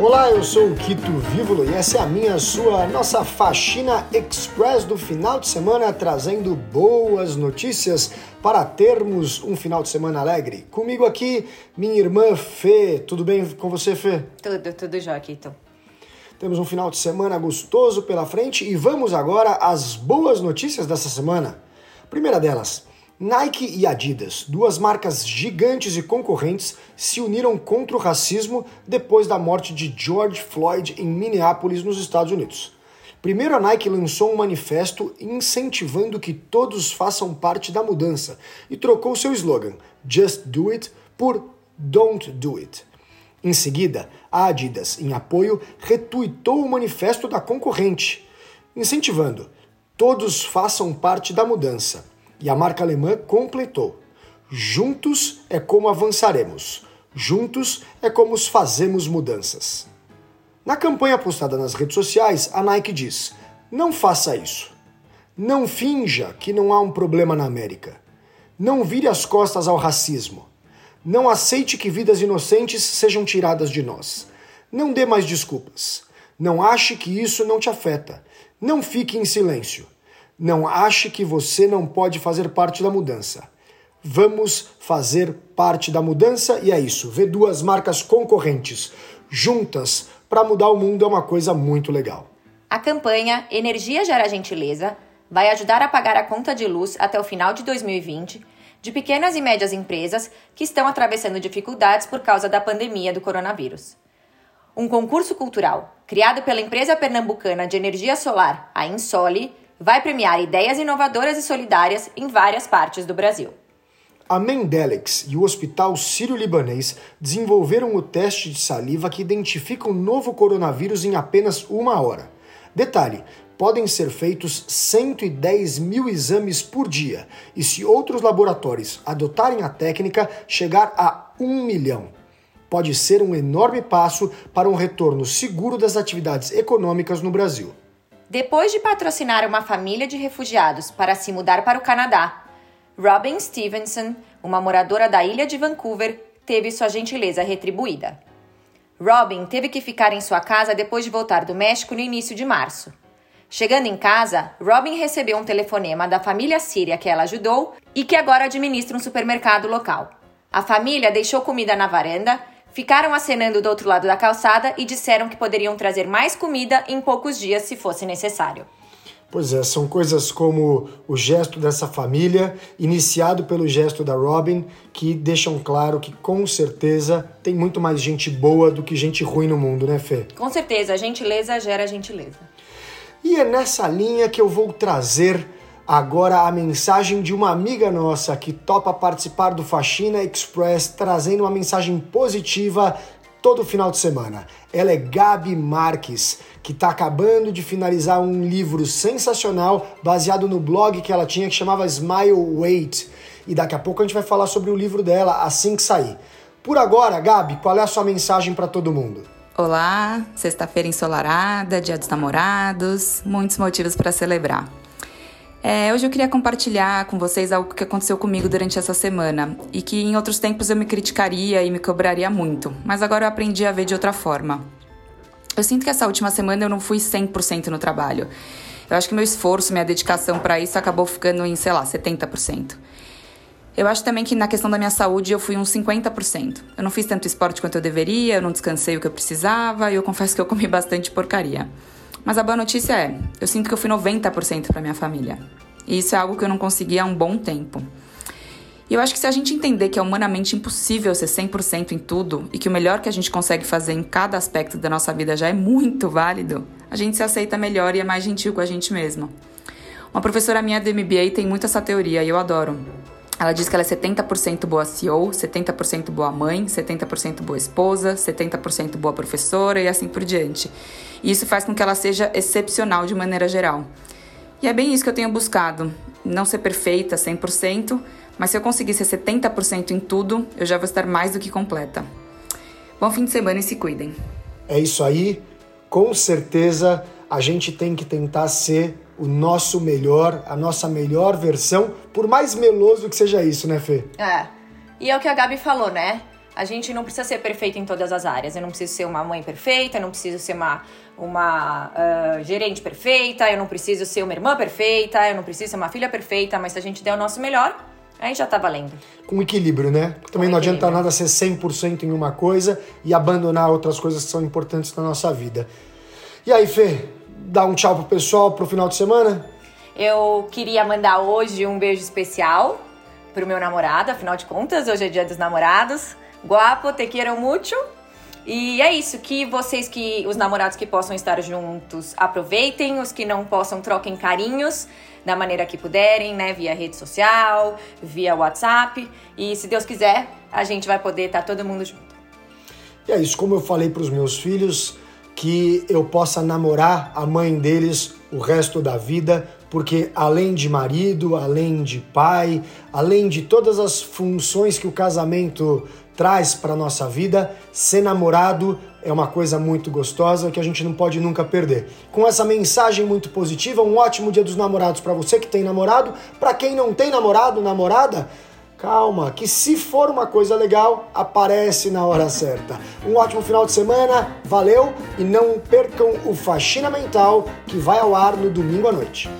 Olá, eu sou o Quito Vívolo e essa é a minha, sua, nossa faxina express do final de semana, trazendo boas notícias para termos um final de semana alegre. Comigo aqui, minha irmã Fê. Tudo bem com você, Fê? Tudo, tudo já, Quito. Temos um final de semana gostoso pela frente e vamos agora às boas notícias dessa semana. Primeira delas, Nike e Adidas, duas marcas gigantes e concorrentes, se uniram contra o racismo depois da morte de George Floyd em Minneapolis, nos Estados Unidos. Primeiro, a Nike lançou um manifesto incentivando que todos façam parte da mudança e trocou seu slogan Just Do It por Don't Do It. Em seguida, a Adidas, em apoio, retuitou o manifesto da concorrente, incentivando todos façam parte da mudança e a marca alemã completou: Juntos é como avançaremos, juntos é como fazemos mudanças. Na campanha postada nas redes sociais, a Nike diz: Não faça isso. Não finja que não há um problema na América. Não vire as costas ao racismo. Não aceite que vidas inocentes sejam tiradas de nós. Não dê mais desculpas. Não ache que isso não te afeta. Não fique em silêncio. Não ache que você não pode fazer parte da mudança. Vamos fazer parte da mudança e é isso. Ver duas marcas concorrentes juntas para mudar o mundo é uma coisa muito legal. A campanha Energia Gera Gentileza vai ajudar a pagar a conta de luz até o final de 2020 de pequenas e médias empresas que estão atravessando dificuldades por causa da pandemia do coronavírus. Um concurso cultural, criado pela empresa pernambucana de energia solar, a Insole, vai premiar ideias inovadoras e solidárias em várias partes do Brasil. A Mendelix e o Hospital Sírio-Libanês desenvolveram o teste de saliva que identifica o novo coronavírus em apenas uma hora. Detalhe: podem ser feitos 110 mil exames por dia, e se outros laboratórios adotarem a técnica, chegar a um milhão. Pode ser um enorme passo para um retorno seguro das atividades econômicas no Brasil. Depois de patrocinar uma família de refugiados para se mudar para o Canadá, Robin Stevenson, uma moradora da ilha de Vancouver, teve sua gentileza retribuída. Robin teve que ficar em sua casa depois de voltar do México no início de março. Chegando em casa, Robin recebeu um telefonema da família síria que ela ajudou e que agora administra um supermercado local. A família deixou comida na varanda Ficaram acenando do outro lado da calçada e disseram que poderiam trazer mais comida em poucos dias se fosse necessário. Pois é, são coisas como o gesto dessa família, iniciado pelo gesto da Robin, que deixam claro que com certeza tem muito mais gente boa do que gente ruim no mundo, né, Fê? Com certeza, gentileza gera gentileza. E é nessa linha que eu vou trazer Agora a mensagem de uma amiga nossa que topa participar do Faxina Express, trazendo uma mensagem positiva todo final de semana. Ela é Gabi Marques, que está acabando de finalizar um livro sensacional baseado no blog que ela tinha que chamava Smile Wait. E daqui a pouco a gente vai falar sobre o livro dela assim que sair. Por agora, Gabi, qual é a sua mensagem para todo mundo? Olá, sexta-feira ensolarada, dia dos namorados, muitos motivos para celebrar. É, hoje eu queria compartilhar com vocês algo que aconteceu comigo durante essa semana e que em outros tempos eu me criticaria e me cobraria muito, mas agora eu aprendi a ver de outra forma. Eu sinto que essa última semana eu não fui 100% no trabalho. Eu acho que meu esforço, minha dedicação para isso acabou ficando em, sei lá, 70%. Eu acho também que na questão da minha saúde eu fui uns 50%. Eu não fiz tanto esporte quanto eu deveria, eu não descansei o que eu precisava e eu confesso que eu comi bastante porcaria. Mas a boa notícia é, eu sinto que eu fui 90% para minha família. E isso é algo que eu não consegui há um bom tempo. E eu acho que se a gente entender que é humanamente impossível ser 100% em tudo e que o melhor que a gente consegue fazer em cada aspecto da nossa vida já é muito válido, a gente se aceita melhor e é mais gentil com a gente mesmo. Uma professora minha do MBA tem muito essa teoria e eu adoro. Ela diz que ela é 70% boa CEO, 70% boa mãe, 70% boa esposa, 70% boa professora e assim por diante. E isso faz com que ela seja excepcional de maneira geral. E é bem isso que eu tenho buscado. Não ser perfeita 100%, mas se eu conseguir ser 70% em tudo, eu já vou estar mais do que completa. Bom fim de semana e se cuidem. É isso aí. Com certeza a gente tem que tentar ser o nosso melhor, a nossa melhor versão, por mais meloso que seja isso, né, Fê? É. E é o que a Gabi falou, né? A gente não precisa ser perfeito em todas as áreas. Eu não preciso ser uma mãe perfeita, eu não preciso ser uma, uma uh, gerente perfeita, eu não preciso ser uma irmã perfeita, eu não preciso ser uma filha perfeita, mas se a gente der o nosso melhor, aí já tá valendo. Com equilíbrio, né? Também Com não equilíbrio. adianta nada ser 100% em uma coisa e abandonar outras coisas que são importantes na nossa vida. E aí, Fê, dá um tchau pro pessoal pro final de semana? Eu queria mandar hoje um beijo especial pro meu namorado, afinal de contas, hoje é dia dos namorados. Guapo, te quiero mucho. E é isso, que vocês que os namorados que possam estar juntos aproveitem, os que não possam troquem carinhos da maneira que puderem, né, via rede social, via WhatsApp, e se Deus quiser, a gente vai poder estar todo mundo junto. E é isso, como eu falei para os meus filhos, que eu possa namorar a mãe deles o resto da vida, porque além de marido, além de pai, além de todas as funções que o casamento traz para nossa vida, ser namorado é uma coisa muito gostosa que a gente não pode nunca perder. Com essa mensagem muito positiva, um ótimo Dia dos Namorados para você que tem namorado, para quem não tem namorado, namorada, calma, que se for uma coisa legal, aparece na hora certa. Um ótimo final de semana, valeu e não percam o Faxina Mental que vai ao ar no domingo à noite.